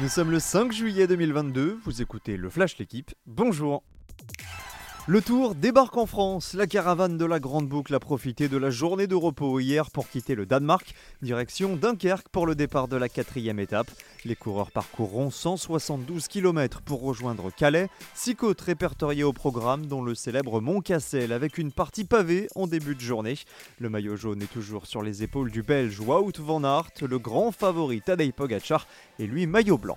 Nous sommes le 5 juillet 2022, vous écoutez le Flash L'équipe, bonjour le Tour débarque en France. La caravane de la Grande Boucle a profité de la journée de repos hier pour quitter le Danemark, direction Dunkerque pour le départ de la quatrième étape. Les coureurs parcourront 172 km pour rejoindre Calais, six côtes répertoriées au programme, dont le célèbre Mont Cassel avec une partie pavée en début de journée. Le maillot jaune est toujours sur les épaules du Belge Wout van Aert, le grand favori Tadej Pogacar et lui maillot blanc.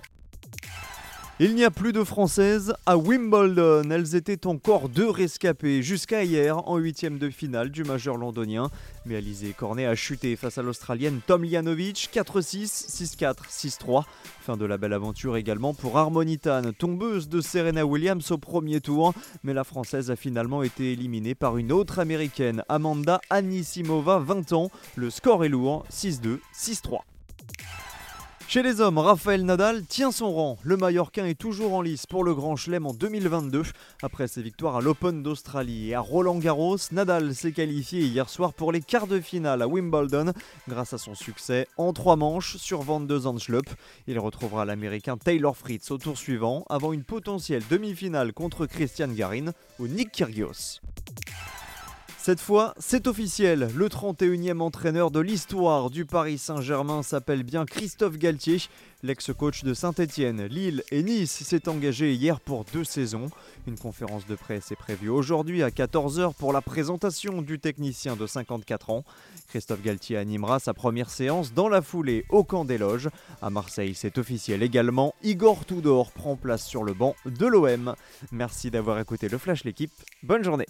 Il n'y a plus de Françaises à Wimbledon. Elles étaient encore deux rescapées jusqu'à hier en huitième de finale du majeur londonien. Mais Alizé Cornet a chuté face à l'Australienne Tom Lianovic 4-6, 6-4, 6-3. Fin de la belle aventure également pour Harmonitane, tombeuse de Serena Williams au premier tour. Mais la Française a finalement été éliminée par une autre Américaine, Amanda Anisimova, 20 ans. Le score est lourd, 6-2, 6-3. Chez les hommes, Raphaël Nadal tient son rang. Le Mallorquin est toujours en lice pour le Grand Chelem en 2022. Après ses victoires à l'Open d'Australie et à Roland Garros, Nadal s'est qualifié hier soir pour les quarts de finale à Wimbledon grâce à son succès en trois manches sur Van de Zandschlup. Il retrouvera l'Américain Taylor Fritz au tour suivant avant une potentielle demi-finale contre Christian Garin ou Nick Kyrgios. Cette fois, c'est officiel. Le 31e entraîneur de l'histoire du Paris Saint-Germain s'appelle bien Christophe Galtier. L'ex-coach de Saint-Etienne, Lille et Nice s'est engagé hier pour deux saisons. Une conférence de presse est prévue aujourd'hui à 14h pour la présentation du technicien de 54 ans. Christophe Galtier animera sa première séance dans la foulée au camp des loges. À Marseille, c'est officiel également. Igor Tudor prend place sur le banc de l'OM. Merci d'avoir écouté le Flash l'équipe. Bonne journée.